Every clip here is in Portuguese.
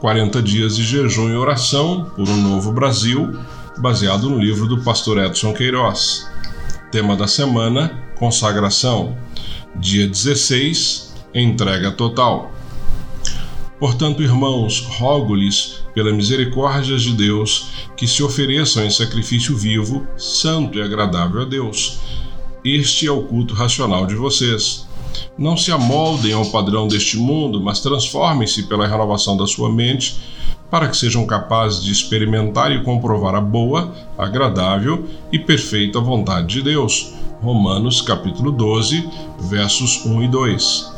40 dias de jejum e oração por um novo Brasil, baseado no livro do pastor Edson Queiroz. Tema da semana: consagração. Dia 16: entrega total. Portanto, irmãos, rogo-lhes, pela misericórdia de Deus, que se ofereçam em sacrifício vivo, santo e agradável a Deus. Este é o culto racional de vocês. Não se amoldem ao padrão deste mundo, mas transformem-se pela renovação da sua mente, para que sejam capazes de experimentar e comprovar a boa, agradável e perfeita vontade de Deus. Romanos capítulo 12, versos 1 e 2.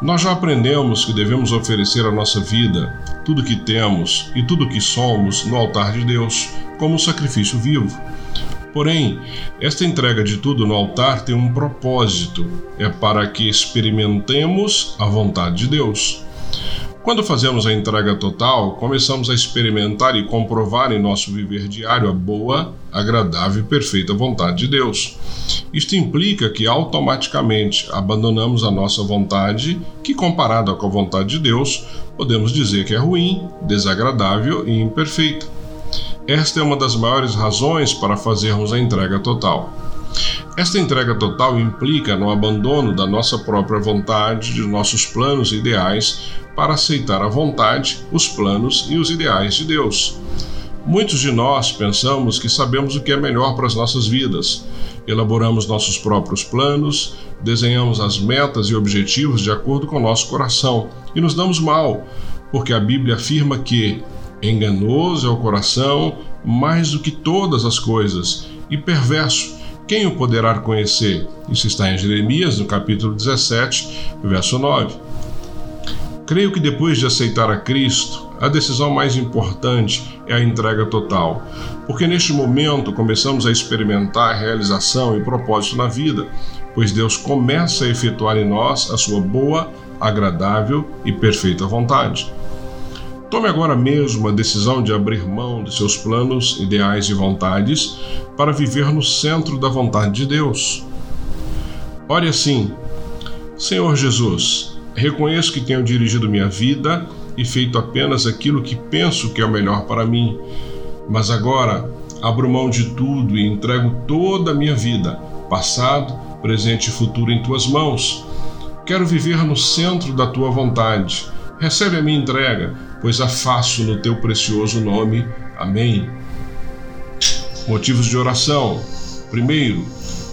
Nós já aprendemos que devemos oferecer a nossa vida, tudo que temos e tudo que somos no altar de Deus, como um sacrifício vivo. Porém, esta entrega de tudo no altar tem um propósito: é para que experimentemos a vontade de Deus. Quando fazemos a entrega total, começamos a experimentar e comprovar em nosso viver diário a boa, agradável e perfeita vontade de Deus. Isto implica que automaticamente abandonamos a nossa vontade, que comparada com a vontade de Deus, podemos dizer que é ruim, desagradável e imperfeita. Esta é uma das maiores razões para fazermos a entrega total. Esta entrega total implica no abandono da nossa própria vontade, de nossos planos e ideais, para aceitar a vontade, os planos e os ideais de Deus. Muitos de nós pensamos que sabemos o que é melhor para as nossas vidas. Elaboramos nossos próprios planos, desenhamos as metas e objetivos de acordo com nosso coração e nos damos mal, porque a Bíblia afirma que Enganoso é o coração mais do que todas as coisas, e perverso. Quem o poderá conhecer? Isso está em Jeremias, no capítulo 17, verso 9. Creio que depois de aceitar a Cristo, a decisão mais importante é a entrega total, porque neste momento começamos a experimentar a realização e propósito na vida, pois Deus começa a efetuar em nós a sua boa, agradável e perfeita vontade. Tome agora mesmo a decisão de abrir mão de seus planos, ideais e vontades para viver no centro da vontade de Deus. Ore assim: Senhor Jesus, reconheço que tenho dirigido minha vida e feito apenas aquilo que penso que é o melhor para mim, mas agora abro mão de tudo e entrego toda a minha vida, passado, presente e futuro, em tuas mãos. Quero viver no centro da tua vontade. Recebe a minha entrega pois a faço no teu precioso nome. Amém. Motivos de oração. Primeiro,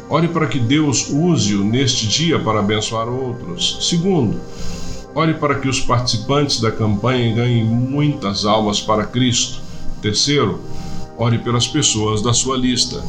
ore para que Deus use-o neste dia para abençoar outros. Segundo, ore para que os participantes da campanha ganhem muitas almas para Cristo. Terceiro, ore pelas pessoas da sua lista.